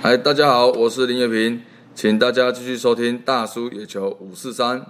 嗨，大家好，我是林月平，请大家继续收听大叔野球五四三。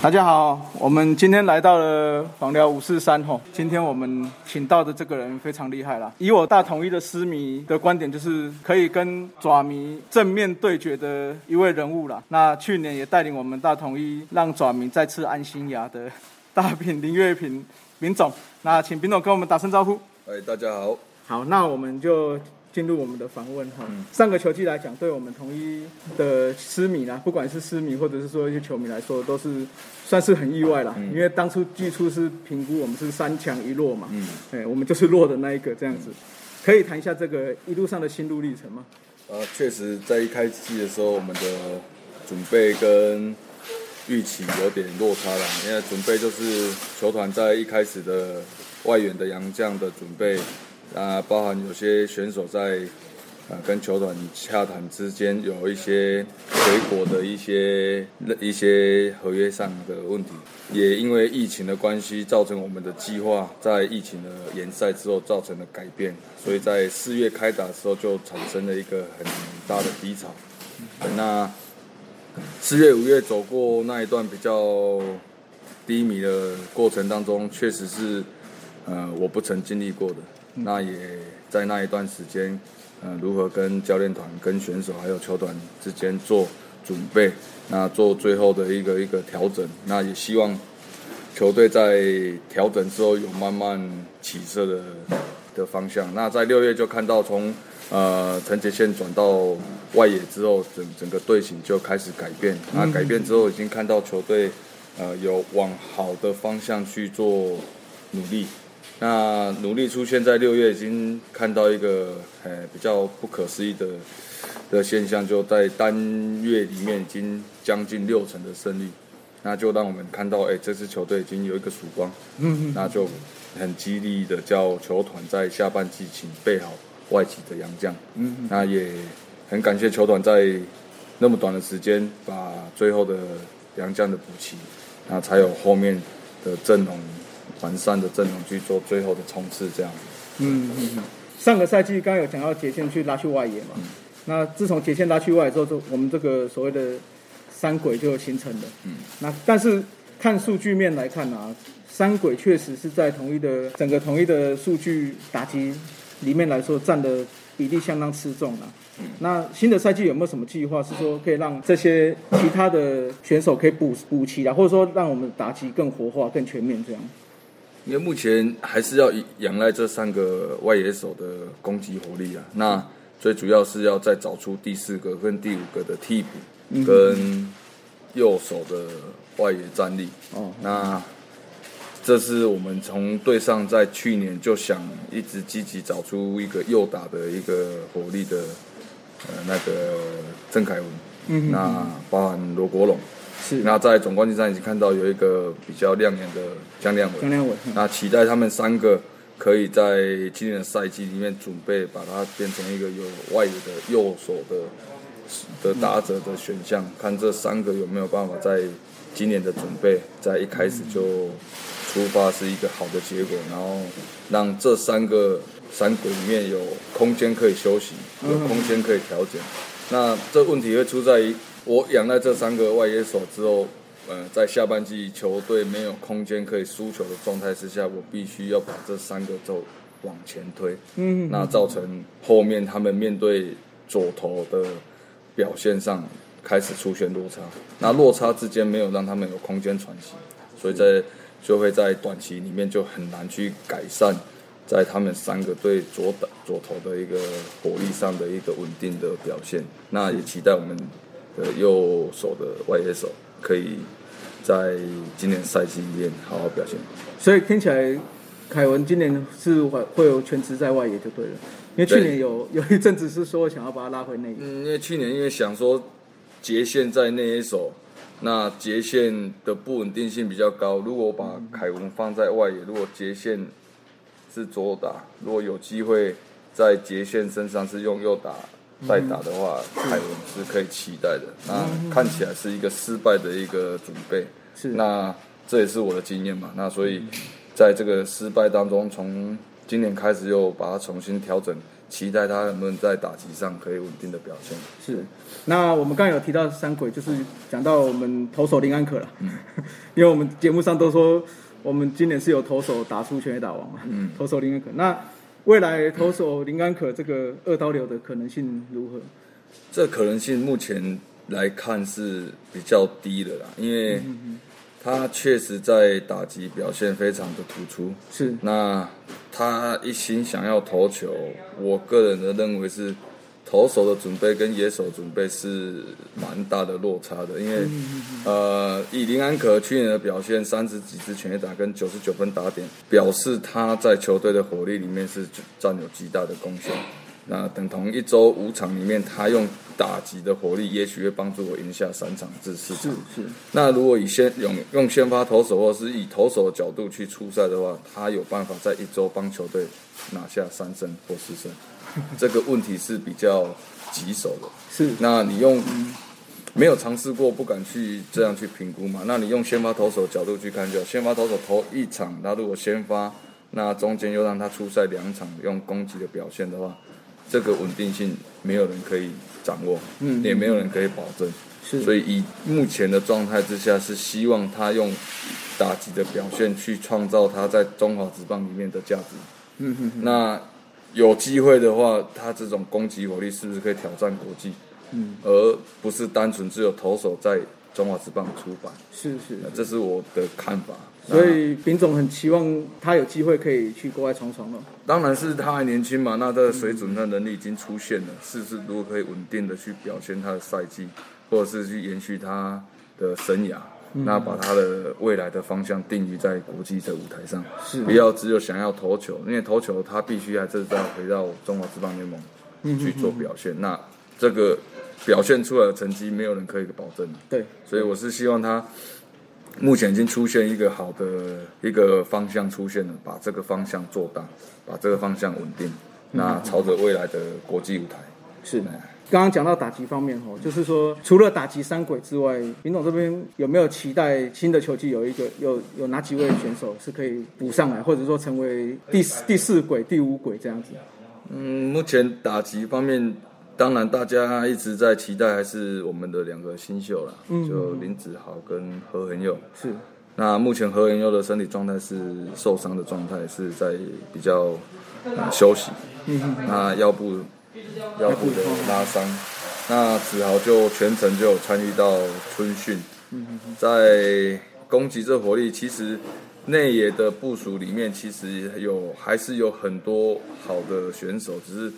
大家好，我们今天来到了访聊五四三吼。今天我们请到的这个人非常厉害啦。以我大统一的狮迷的观点，就是可以跟爪迷正面对决的一位人物啦。那去年也带领我们大统一让爪迷再次安心牙的大品林月平林总。那请林总跟我们打声招呼。哎，大家好，好，那我们就进入我们的访问哈。上个球季来讲，对我们统一的狮迷啦，不管是狮迷或者是说一些球迷来说，都是算是很意外啦。因为当初季初是评估我们是三强一弱嘛，嗯，哎，我们就是弱的那一个这样子。可以谈一下这个一路上的心路历程吗？呃，确实在一开季的时候，我们的准备跟预期有点落差了。因为准备就是球团在一开始的外援的洋将的准备，啊，包含有些选手在啊跟球团洽谈之间有一些回国的一些一些合约上的问题，也因为疫情的关系，造成我们的计划在疫情的延赛之后造成了改变，所以在四月开打的时候就产生了一个很大的低潮。那四月、五月走过那一段比较低迷的过程当中，确实是呃我不曾经历过的。那也在那一段时间，呃，如何跟教练团、跟选手还有球团之间做准备，那做最后的一个一个调整。那也希望球队在调整之后有慢慢起色的的方向。那在六月就看到从呃陈杰宪转到外野之后，整整个队形就开始改变。那改变之后，已经看到球队呃有往好的方向去做努力。那努力出现在六月，已经看到一个呃比较不可思议的的现象，就在单月里面已经将近六成的胜利，那就让我们看到，哎、这支球队已经有一个曙光，嗯，那就很激励的叫球团在下半季请备好外籍的洋将，嗯，那也很感谢球团在那么短的时间把最后的洋将的补齐，那才有后面的阵容完善的阵容去做最后的冲刺，这样。嗯嗯嗯。上个赛季刚刚有讲到杰线去拉去外野嘛，那自从杰线拉去外野之后，就我们这个所谓的三轨就形成了。嗯，那但是看数据面来看啊，三轨确实是在统一的整个统一的数据打击里面来说占的比例相当吃重了。那新的赛季有没有什么计划，是说可以让这些其他的选手可以补补齐啊，或者说让我们打击更活化、更全面这样？因为目前还是要仰赖这三个外野手的攻击火力啊。那最主要是要再找出第四个跟第五个的替补，跟右手的外野战力。哦，那这是我们从队上在去年就想一直积极找出一个右打的一个火力的呃那个郑凯文，嗯那包含罗国龙。是。那在总冠军赛已经看到有一个比较亮眼的江亮伟，江亮伟，嗯。那期待他们三个可以在今年的赛季里面准备把它变成一个有外野的右手的的打者的选项，看这三个有没有办法在今年的准备在一开始就出发是一个好的结果，然后让这三个三轨里面有空间可以休息，有空间可以调整。那这问题会出在于我养了这三个外野手之后，呃，在下半季球队没有空间可以输球的状态之下，我必须要把这三个都往前推，嗯，那造成后面他们面对左投的表现上开始出现落差，那落差之间没有让他们有空间喘息，所以在就会在短期里面就很难去改善在他们三个对左打左投的一个火力上的一个稳定的表现。那也期待我们的右手的外野手可以在今年赛季里面好好表现。所以听起来，凯文今年是会会有全职在外野就对了。因为去年有 有一阵子是说想要把他拉回内野，嗯，因为去年因为想说截线在内野手，那截线的不稳定性比较高。如果把凯文放在外野，如果截线是左打，如果有机会在截线身上是用右打代打的话，凯文是可以期待的。那看起来是一个失败的一个准备。是那这也是我的经验嘛。那所以在这个失败当中，从今年开始又把它重新调整，期待他能不能在打击上可以稳定的表现。是。那我们刚刚有提到三鬼，就是讲到我们投手林安可了，因为我们节目上都说我们今年是有投手打出全垒打王嘛，嗯投手林安可。那未来投手林安可这个二刀流的可能性如何？这可能性目前来看是比较低的啦，因为他确实在打击表现非常的突出。是那他一心想要投球，我个人的认为是投手的准备跟野手准备是蛮大的落差的，因为呃，以林安可去年的表现，三十几支全垒打跟九十九分打点，表示他在球队的火力里面是占有极大的贡献。那等同一周五场里面，他用打击的火力，也许会帮助我赢下三场至四是场。是，那如果以先用用先发投手，或是以投手的角度去出赛的话，他有办法在一周帮球队拿下三胜或四胜，这个问题是比较棘手的。是那你用没有尝试过，不敢去这样去评估嘛？那你用先发投手角度去看就好，先发投手投一场，他如果先发，那中间又让他出赛两场，用攻击的表现的话，这个稳定性没有人可以掌握，嗯也没有人可以保证。是，所以以目前的状态之下，是希望他用打击的表现去创造他在中华职棒里面的价值。嗯哼哼，那有机会的话，他这种攻击火力是不是可以挑战国际？嗯，而不是单纯只有投手在中华职棒出版。是是那这是我的看法。所以丙总很期望他有机会可以去国外闯闯了。当然是他还年轻嘛，那他的水准、他的能力已经出现了，是不是如果可以稳定的去表现他的赛季，或者是去延续他的生涯，那把他的未来的方向定于在国际的舞台上，是。不要只有想要投球，因为投球他必须还是要回到中华职棒联盟去做表现，那这个表现出来的成绩没有人可以保证。对，所以我是希望他目前已经出现一个好的一个方向出现了，把这个方向做大，把这个方向稳定，那朝着未来的国际舞台。是。刚刚讲到打击方面哦，就是说除了打击三鬼之外，林总这边有没有期待新的球季有一个有有哪几位选手是可以补上来，或者说成为第四第四鬼、第五鬼这样子？嗯，目前打击方面，当然大家一直在期待还是我们的两个新秀啦，就林子豪跟何恒佑。是那目前何恒佑的身体状态是受伤的状态，是在比较、呃休息。嗯那腰部腰部的拉伤，那子豪就全程就有参与到春训，在攻击这火力，其实内野的部署里面，其实有还是有很多好的选手，只是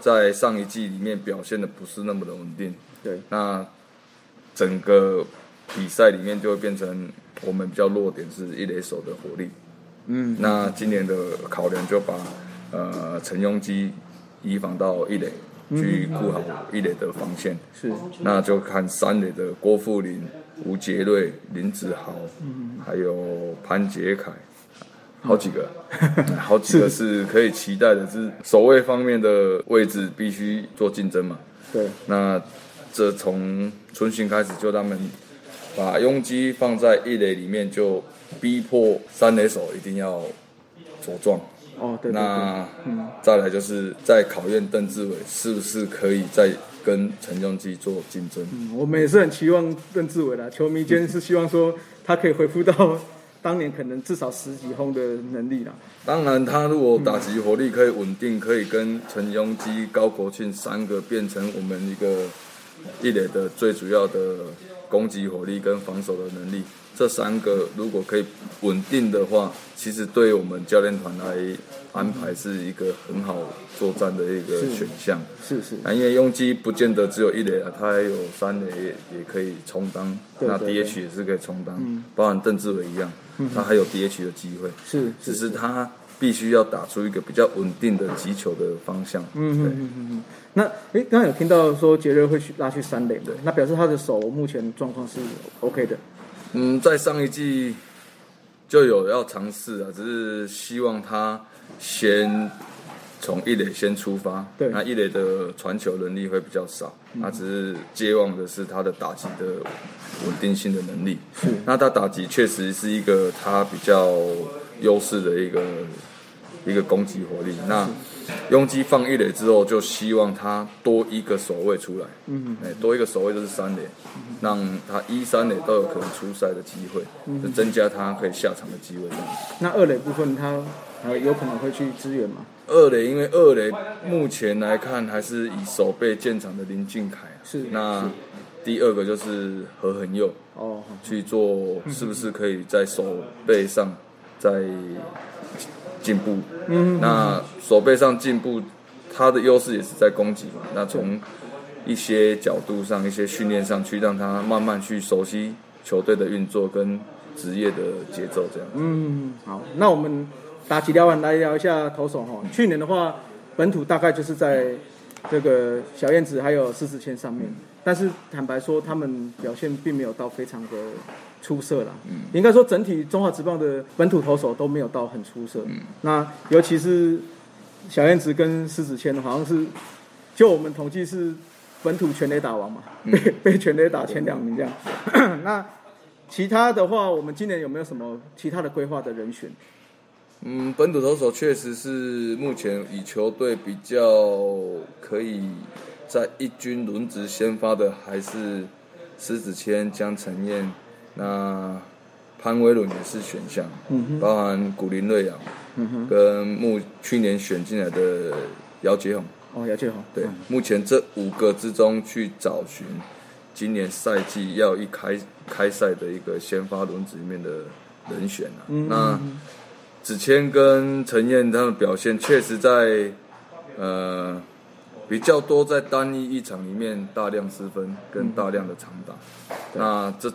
在上一季里面表现的不是那么的稳定。对，那整个比赛里面就会变成我们比较弱点是一垒手的火力。嗯，那今年的考量就把呃陈庸基移防到一垒，去顾好一垒的防线。是那就看三垒的郭富林、吴杰瑞、林子豪，还有潘杰凯，好几个，好几个是可以期待的。是守卫方面的位置必须做竞争嘛？对，那这从春训开始就他们把拥挤放在一垒里面，就逼迫三垒手一定要茁壮。哦，对对对，那再来就是在考验邓志伟是不是可以再跟陈永基做竞争。嗯我们也是很期望邓志伟啦，球迷间是希望说他可以恢复到当年可能至少十几轰的能力啦。当然，他如果打击火力可以稳定，可以跟陈庸基、高国庆三个变成我们一个一垒的最主要的攻击火力跟防守的能力，这三个如果可以稳定的话，其实对我们教练团来安排是一个很好作战的一个是选项。是是，啊，因为拥基不见得只有一垒啊，他还有三垒也也可以充当，那对对对 DH 也是可以充当，嗯包含邓志伟一样，他还有 DH 的机会，是只是他必须要打出一个比较稳定的击球的方向。嗯对嗯嗯嗯嗯。那诶，刚刚有听到说杰瑞会去拉去三垒嘛？那表示他的手目前状况是 OK 的。嗯，在上一季就有要尝试啊，只是希望他先从一垒先出发。对那一垒的传球能力会比较少，他只是接望的是他的打击的稳定性的能力。是那他打击确实是一个他比较优势的一个一个攻击火力。那拥挤放一垒之后，就希望他多一个守卫出来，嗯，哎，多一个守卫就是三垒，让他一三垒都有可能出赛的机会，就增加他可以下场的机会。这样子那二垒部分他还有可能会去支援吗？二垒，因为二垒目前来看还是以守备建厂的林俊凯啊，是那第二个就是何恒佑，哦，好。去做，是不是可以在守备上再进步？嗯，那手背上进步，他的优势也是在攻击嘛。那从一些角度上、一些训练上去，让他慢慢去熟悉球队的运作跟职业的节奏，这样。嗯，好，那我们打击聊完来聊一下投手哈。去年的话，本土大概就是在这个小燕子还有施子谦上面，但是坦白说，他们表现并没有到非常的出色了。嗯，应该说整体中华职棒的本土投手都没有到很出色。嗯，那尤其是小燕子跟施子谦，好像是就我们统计是本土全垒打王嘛，被被全垒打前两名这样。那其他的话，我们今年有没有什么其他的规划的人选？嗯，本土投手确实是目前以球队比较可以在一军轮值先发的，还是施子谦、江承彦，那潘威伦也是选项，嗯包含古林瑞阳，跟目去年选进来的姚杰宏，哦，姚杰宏，对，嗯。目前这五个之中去找寻今年赛季要一开开赛的一个先发轮子里面的人选啊。嗯那子谦跟陈燕他们表现确实在呃比较多在单一一场里面大量失分跟大量的长打。那这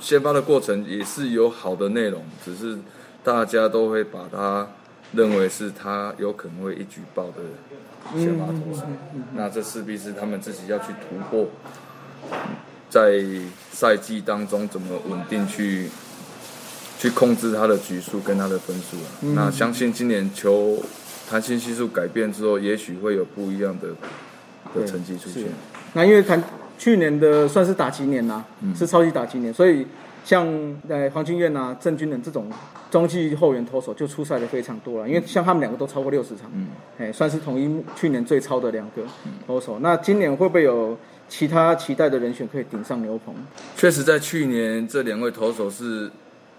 先发的过程也是有好的内容，只是大家都会把它认为是他有可能会一举报的先发投手。那这势必是他们自己要去突破，在赛季当中怎么稳定去去控制他的局数跟他的分数啊。那相信今年球弹性系数改变之后，也许会有不一样的的成绩出现。那因为看去年的算是打击年呐、嗯。是超级打击年，所以像呃黄金燕啊、郑军人这种中继后援投手就出赛的非常多了，因为像他们两个都超过六十场，嗯，哎，算是统一去年最超的两个投手。那今年会不会有其他期待的人选可以顶上牛棚？确实，在去年这两位投手是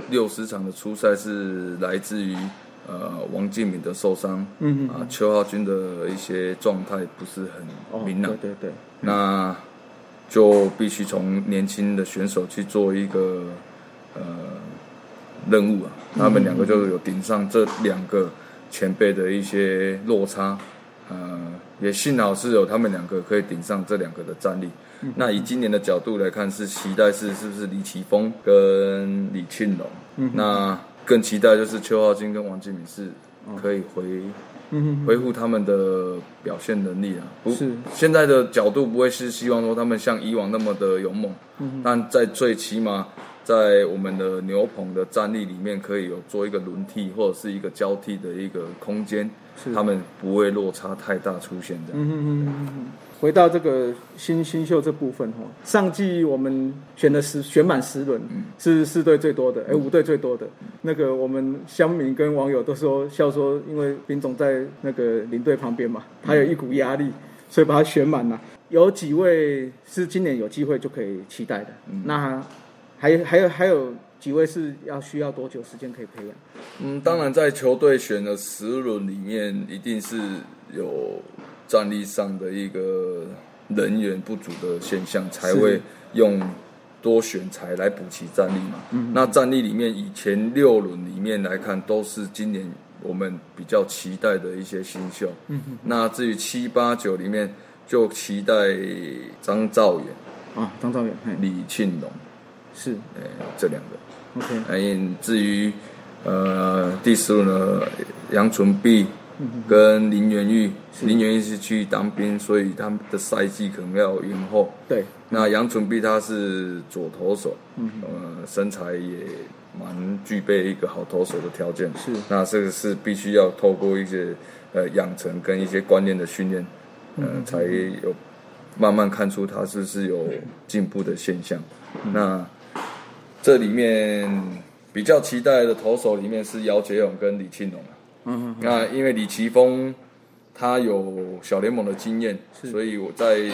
六十场的出赛是来自于呃王敬敏的受伤，嗯啊邱浩军的一些状态不是哦，很明朗，对对对，那就必须从年轻的选手去做一个呃任务啊。他们两个就有顶上这两个前辈的一些落差，呃，也幸好是有他们两个可以顶上这两个的战力。那以今年的角度来看，是期待是是不是李奇峰跟李庆龙？那更期待就是邱浩金跟王敬敏是可以回嗯哼恢复他们的表现能力啊。不是现在的角度不会是希望说他们像以往那么的勇猛，嗯但在最起码在我们的牛棚的战力里面，可以有做一个轮替或者是一个交替的一个空间是，他们不会落差太大出现这样。嗯哼。回到这个新新秀这部分哈，上季我们选了十选满十轮，是四队最多的，哎五队最多的。那个我们乡民跟网友都说笑说，因为林总在那个领队旁边嘛，他有一股压力，所以把他选满了。有几位是今年有机会就可以期待的，那还有还有还有几位是要需要多久时间可以培养？嗯，当然在球队选了十轮里面，一定是有战力上的一个人员不足的现象，才会用多选材来补齐战力嘛。那战力里面以前六轮里面来看，都是今年我们比较期待的一些新秀。那至于七八九里面，就期待张兆远、啊，张兆远，李庆龙，是。呃，这两个。OK，嗯，至于呃第十轮呢，杨纯碧跟林元玉，林元玉是去当兵，所以他们的赛季可能要延后。对，那杨纯碧他是左投手，呃，身材也蛮具备一个好投手的条件。是那这个是必须要透过一些呃养成跟一些观念的训练，呃，才有慢慢看出他是不是有进步的现象。那这里面比较期待的投手里面是姚杰勇跟李庆龙啊。嗯嗯，那因为李奇峰他有小联盟的经验，所以我在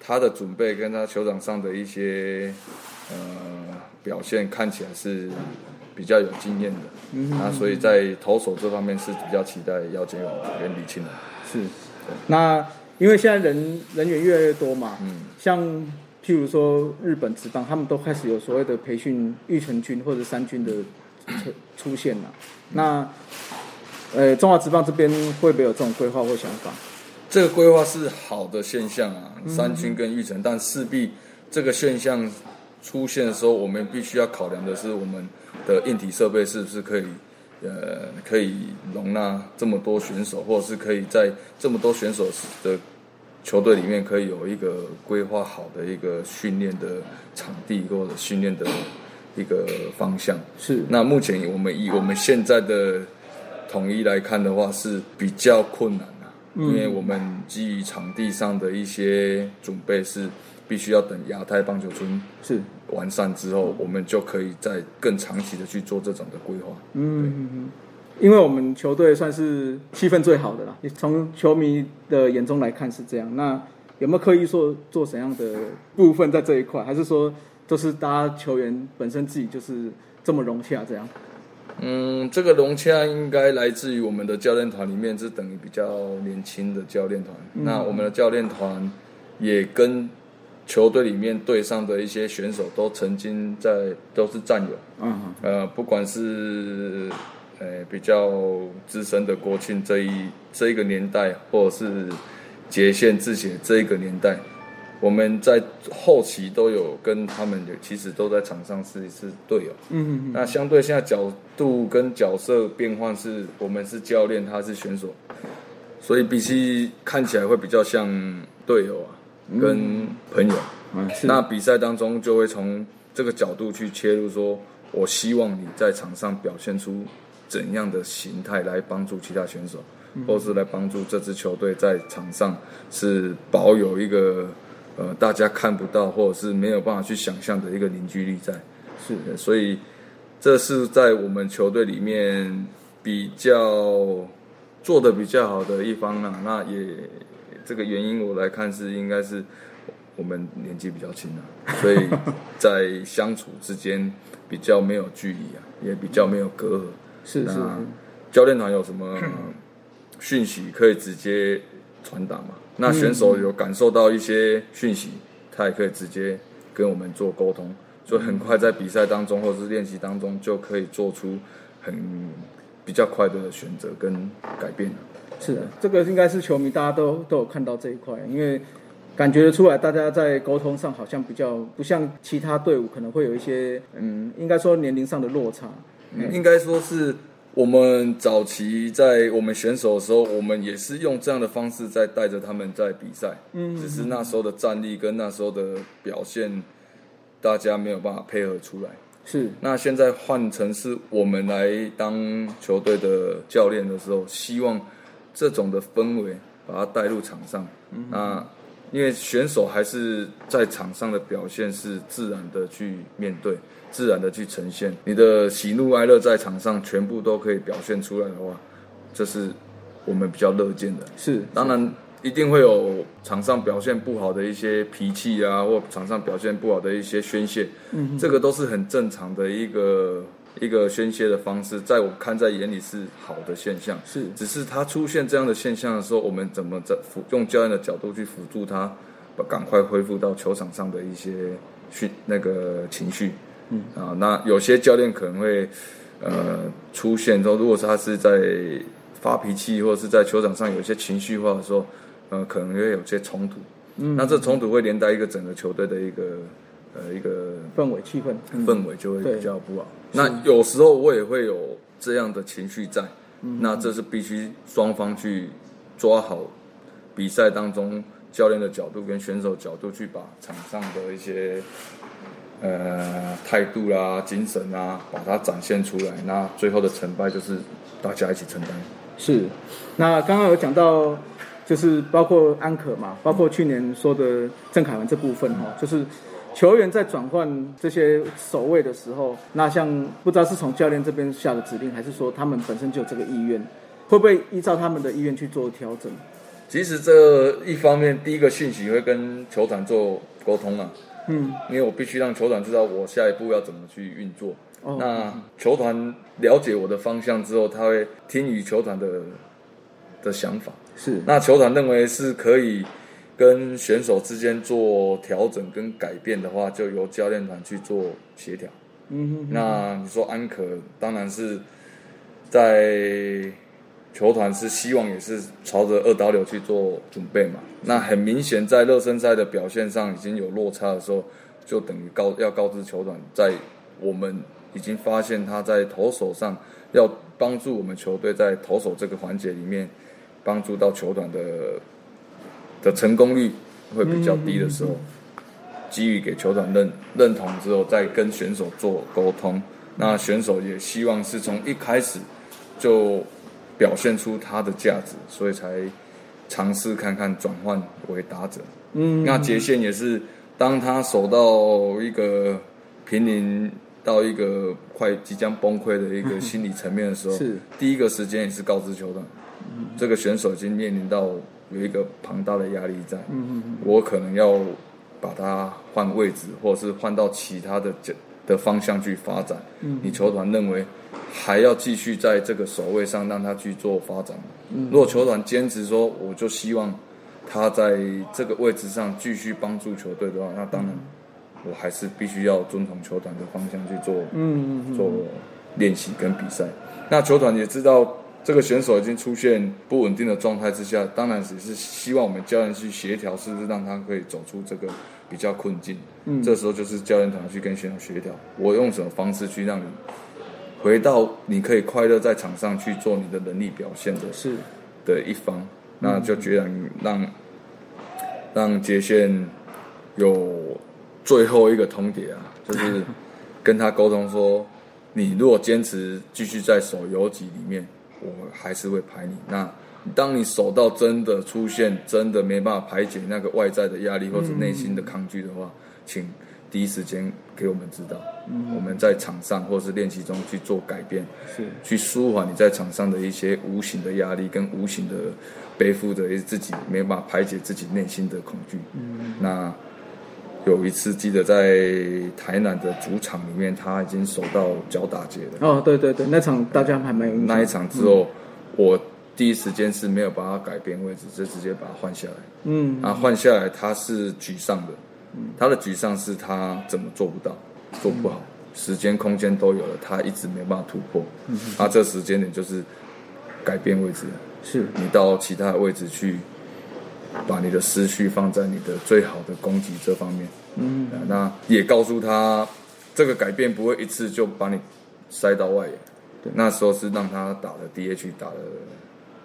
他的准备跟他球场上的一些呃表现看起来是比较有经验的。嗯，那所以在投手这方面是比较期待姚杰勇跟李庆龙。是。那因为现在人人员越来越多嘛，嗯，像譬如说日本职棒，他们都开始有所谓的培训育成军或者三军的出出现了。那呃，中华职棒这边会不会有这种规划或想法？这个规划是好的现象啊，三军跟玉成，但势必这个现象出现的时候，我们必须要考量的是我们的硬体设备是不是可以，呃，可以容纳这么多选手，或者是可以在这么多选手的球队里面可以有一个规划好的一个训练的场地或者训练的一个方向。是那目前我们以我们现在的统一来看的话，是比较困难啊，因为我们基于场地上的一些准备是必须要等亚太棒球村是，完善之后，我们就可以再更长期的去做这种的规划。嗯，因为我们球队算是气氛最好的啦，从球迷的眼中来看是这样。那有没有刻意做做怎样的部分在这一块，还是说都是大家球员本身自己就是这么融洽这样？嗯，这个融洽应该来自于我们的教练团里面是等于比较年轻的教练团。那我们的教练团也跟球队里面队上的一些选手都曾经在都是战友。嗯，呃，不管是呃比较资深的国庆这一这一个年代，或者是杰宪志贤这一个年代，我们在后期都有跟他们有，其实都在场上是是队友。嗯嗯那相对现在角度跟角色变换是，我们是教练，他是选手，所以比起看起来会比较像队友啊，跟朋友。嗯，那比赛当中就会从这个角度去切入说，我希望你在场上表现出怎样的形态来帮助其他选手，或是来帮助这支球队在场上是保有一个呃大家看不到或者是没有办法去想象的一个凝聚力在。是对所以这是在我们球队里面比较做的比较好的一方啊。那也这个原因我来看是应该是我们年纪比较轻啊，所以在相处之间比较没有距离啊，也比较没有隔阂。是是那教练团有什么讯息可以直接传达嘛？那选手有感受到一些讯息，他也可以直接跟我们做沟通，所以很快在比赛当中或者是练习当中就可以做出很比较快的选择跟改变。是的，这个应该是球迷大家都都有看到这一块，因为感觉得出来，大家在沟通上好像比较不像其他队伍，可能会有一些嗯，应该说年龄上的落差。应该说是我们早期在我们选手的时候，我们也是用这样的方式在带着他们在比赛。嗯，只是那时候的战力跟那时候的表现，大家没有办法配合出来。是那现在换成是我们来当球队的教练的时候，希望这种的氛围把它带入场上。那因为选手还是在场上的表现是自然的去面对，自然的去呈现。你的喜怒哀乐在场上全部都可以表现出来的话，这是我们比较乐见的。是，当然一定会有场上表现不好的一些脾气啊，或场上表现不好的一些宣泄，嗯，这个都是很正常的一个一个宣泄的方式，在我看在眼里是好的现象。是只是他出现这样的现象的时候，我们怎么在辅用教练的角度去辅助他，把赶快恢复到球场上的一些训那个情绪，嗯。啊，那有些教练可能会呃出现说，如果是他是在发脾气或者是在球场上有一些情绪化的时候，呃，可能会有些冲突，嗯，那这冲突会连带一个整个球队的一个呃一个氛围气氛，嗯氛围就会比较不好。那有时候我也会有这样的情绪在，嗯。那这是必须双方去抓好比赛当中教练的角度跟选手角度去把场上的一些呃态度啦、精神啊，把它展现出来。那最后的成败就是大家一起承担。是，那刚刚有讲到，就是包括安可嘛，包括去年说的郑凯文这部分哈，就是球员在转换这些守卫的时候，那像不知道是从教练这边下的指令，还是说他们本身就有这个意愿，会不会依照他们的意愿去做调整？其实这一方面，第一个讯息会跟球团做沟通啊，嗯，因为我必须让球团知道我下一步要怎么去运作。哦那球团了解我的方向之后，他会听取球团的的想法。是，那球团认为是可以跟选手之间做调整跟改变的话，就由教练团去做协调。嗯哼，那你说安可，当然是在球团是希望也是朝着二刀流去做准备嘛。那很明显，在热身赛的表现上已经有落差的时候，就等于告要告知球团，在我们已经发现他在投手上要帮助我们球队在投手这个环节里面帮助到球团的的成功率会比较低的时候，给予给球团认认同之后，再跟选手做沟通。那选手也希望是从一开始就表现出他的价值，所以才尝试看看转换为打者。嗯，那杰线也是，当他守到一个濒临到一个快即将崩溃的一个心理层面的时候，是。第一个时间也是告知球团，这个选手已经面临到有一个庞大的压力在，嗯嗯我可能要把他换位置，或者是换到其他的角的方向去发展。嗯你球团认为还要继续在这个守卫上让他去做发展吗？如果球团坚持说，我就希望他在这个位置上继续帮助球队的话，那当然我还是必须要遵从球团的方向去做嗯嗯做练习跟比赛。那球团也知道这个选手已经出现不稳定的状态之下，当然也是希望我们教练去协调，是不是让他可以走出这个比较困境。嗯这时候就是教练团去跟选手协调，我用什么方式去让你回到你可以快乐在场上去做你的能力表现的是，的一方，那就决然让让杰线有最后一个通牒啊，就是 跟他沟通说，你如果坚持继续在手游级里面，我还是会排你。那当你手到真的出现真的没办法排解那个外在的压力或者内心的抗拒的话，请第一时间给我们知道，我们在场上或是练习中去做改变。是，去舒缓你在场上的一些无形的压力，跟无形的背负着自己没办法排解自己内心的恐惧。嗯，那有一次记得在台南的主场里面，他已经守到脚打结了。哦，对对对，那场大家还蛮有那一场之后，我第一时间是没有把它改变位置，就直接把它换下来。嗯。啊，换下来他是沮丧的，他的沮丧是他怎么做不到，做不好，时间空间都有了，他一直没办法突破。嗯。他这时间点就是改变位置，是，你到其他的位置去，把你的思绪放在你的最好的攻击这方面。嗯。啊那也告诉他，这个改变不会一次就把你塞到外野。那时候是让他打了 DH，打了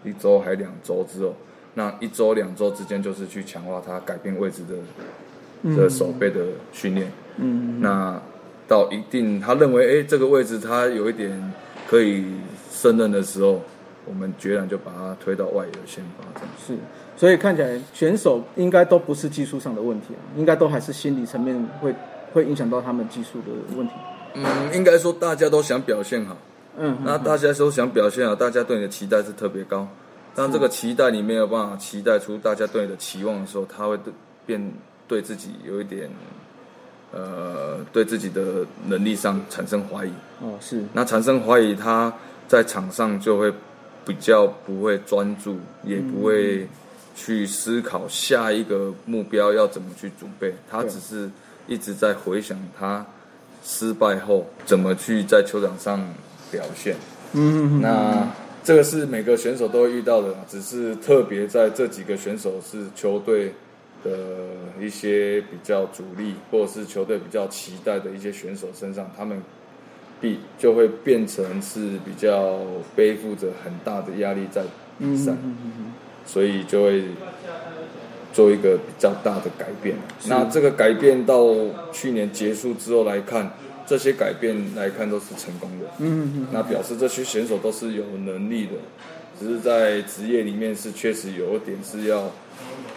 一周还两周之后，那一周两周之间就是去强化他改变位置的的手背的训练。嗯那到一定他认为哎这个位置他有一点可以胜任的时候，我们决然就把他推到外野的先发这样。是，所以看起来选手应该都不是技术上的问题啊，应该都还是心理层面会会影响到他们技术的问题。嗯，应该说大家都想表现好，嗯，那大家都想表现啊，大家对你的期待是特别高。当这个期待你没有办法期待出大家对你的期望的时候，他会对变对自己有一点，呃，对自己的能力上产生怀疑。哦是，那产生怀疑，他在场上就会比较不会专注，也不会去思考下一个目标要怎么去准备。他只是一直在回想他失败后怎么去在球场上表现。嗯，那这个是每个选手都会遇到的，只是特别在这几个选手是球队的一些比较主力，或者是球队比较期待的一些选手身上，他们必就会变成是比较背负着很大的压力在比赛，所以就会做一个比较大的改变。那这个改变到去年结束之后来看，这些改变来看都是成功的。嗯嗯那表示这些选手都是有能力的，只是在职业里面是确实有一点是要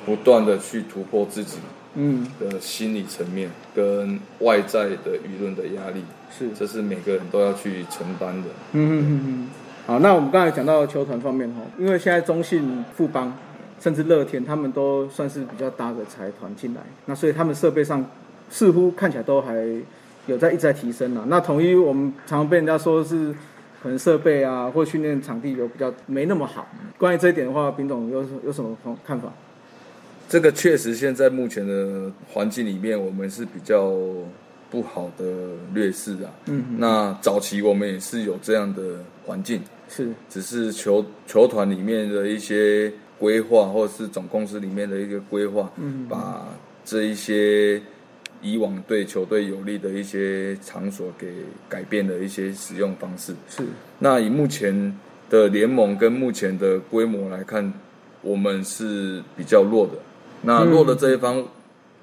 不断的去突破自己嗯，的心理层面跟外在的舆论的压力，是，这是每个人都要去承担的。嗯嗯嗯嗯。好，那我们刚才讲到球团方面哈，因为现在中信、富邦甚至乐天他们都算是比较大的财团进来，那所以他们设备上似乎看起来都还有在一直在提升啊。那统一我们常常被人家说是可能设备啊或训练场地有比较没那么好。关于这一点的话，丙总有有什么方看法？这个确实现在目前的环境里面，我们是比较不好的劣势啊。嗯，那早期我们也是有这样的环境，是，只是球球团里面的一些规划，或者是总公司里面的一个规划，嗯把这一些以往对球队有利的一些场所给改变的一些使用方式。是，那以目前的联盟跟目前的规模来看，我们是比较弱的。那弱的这一方，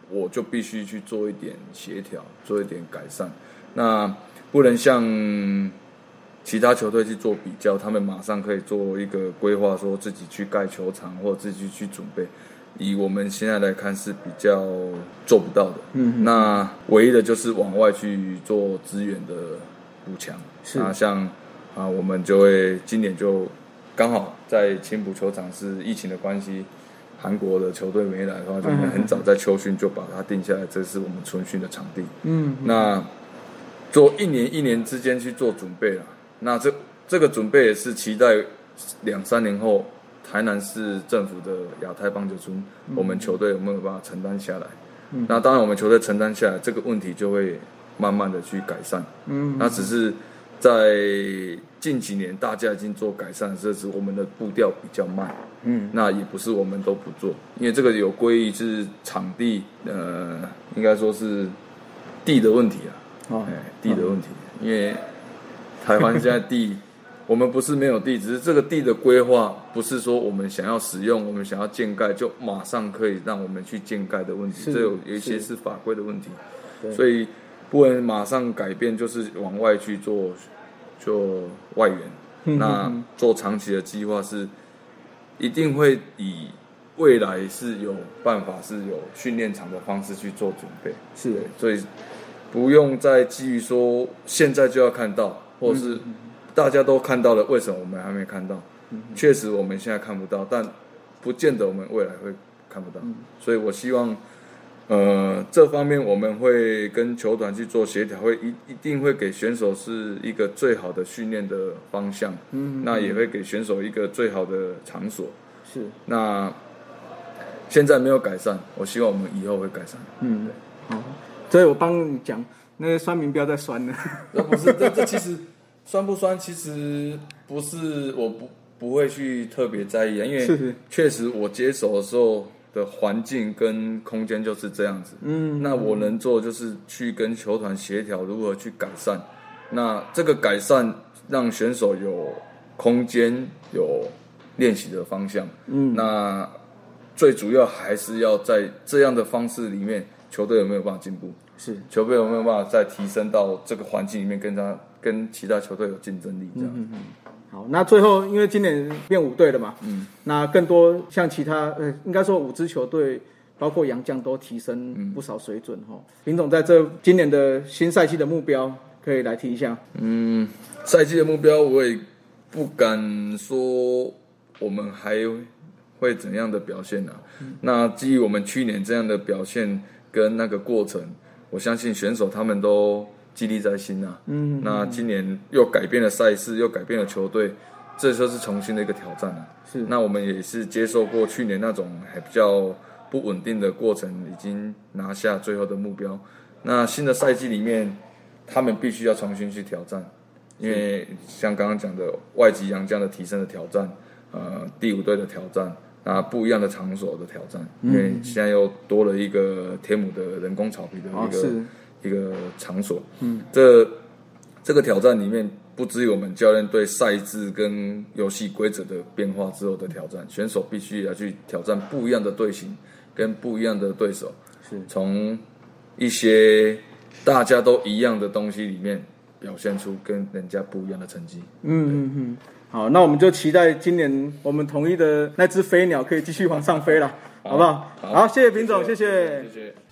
我就必须去做一点协调，做一点改善。那不能像其他球队去做比较，他们马上可以做一个规划，说自己去盖球场或者自己去准备。以我们现在来看是比较做不到的。嗯那唯一的就是往外去做资源的补强。是那像啊，我们就会今年就刚好在青浦球场是疫情的关系，韩国的球队没来的话，就很早在秋训就把它定下来，这是我们春训的场地。嗯那做一年一年之间去做准备了。那这这个准备也是期待两三年后台南市政府的亚太棒球村，我们球队有没有办法承担下来？嗯。那当然，我们球队承担下来，这个问题就会慢慢的去改善。嗯，那只是在近几年大家已经做改善，这是我们的步调比较慢。嗯。那也不是我们都不做，因为这个有归于是场地，呃，应该说是地的问题啊，哦。哎，地的问题，因为台湾现在地，我们不是没有地，只是这个地的规划不是说我们想要使用，我们想要建盖就马上可以让我们去建盖的问题，是这有有一些是是法规的问题，所以不能马上改变，就是往外去做做外援。嗯那嗯。做长期的计划是一定会以未来是有办法是有训练场的方式去做准备，是。对，所以不用再基于说现在就要看到，或者是大家都看到了，为什么我们还没看到？确实我们现在看不到，但不见得我们未来会看不到。所以我希望，呃，这方面我们会跟球团去做协调，会一一定会给选手是一个最好的训练的方向，嗯那也会给选手一个最好的场所。是那现在没有改善，我希望我们以后会改善。嗯好，所以我帮你讲，那个酸民不要再酸了。这不是这这其实酸不酸，其实不是我不不会去特别在意啊，因为确实我接手的时候的环境跟空间就是这样子。嗯那我能做就是去跟球团协调如何去改善。那这个改善让选手有空间有练习的方向。嗯那最主要还是要在这样的方式里面，球队有没有办法进步？是球队有没有办法再提升到这个环境里面，跟他跟其他球队有竞争力？这样，好，那最后因为今年变五队了嘛，嗯，那更多像其他呃，应该说五支球队，包括洋将都提升不少水准哈。林总在这今年的新赛季的目标，可以来提一下。嗯，赛季的目标我也不敢说我们还会怎样的表现啊。那基于我们去年这样的表现跟那个过程，我相信选手他们都激励在心啊。嗯，那今年又改变了赛事，又改变了球队，这就是重新的一个挑战啊。是那我们也是接受过去年那种还比较不稳定的过程，已经拿下最后的目标。那新的赛季里面，他们必须要重新去挑战，因为像刚刚讲的外籍洋将的提升的挑战，呃，第五队的挑战，啊不一样的场所的挑战，因为现在又多了一个天母的人工草皮的一个、一个场所，嗯，这这个挑战里面，不只有我们教练对赛制跟游戏规则的变化之后的挑战，选手必须要去挑战不一样的队形跟不一样的对手，是。从一些大家都一样的东西里面表现出跟人家不一样的成绩。嗯嗯嗯，好，那我们就期待今年我们统一的那只飞鸟可以继续往上飞了，好。不好？好。好，谢谢平总，谢谢。谢谢。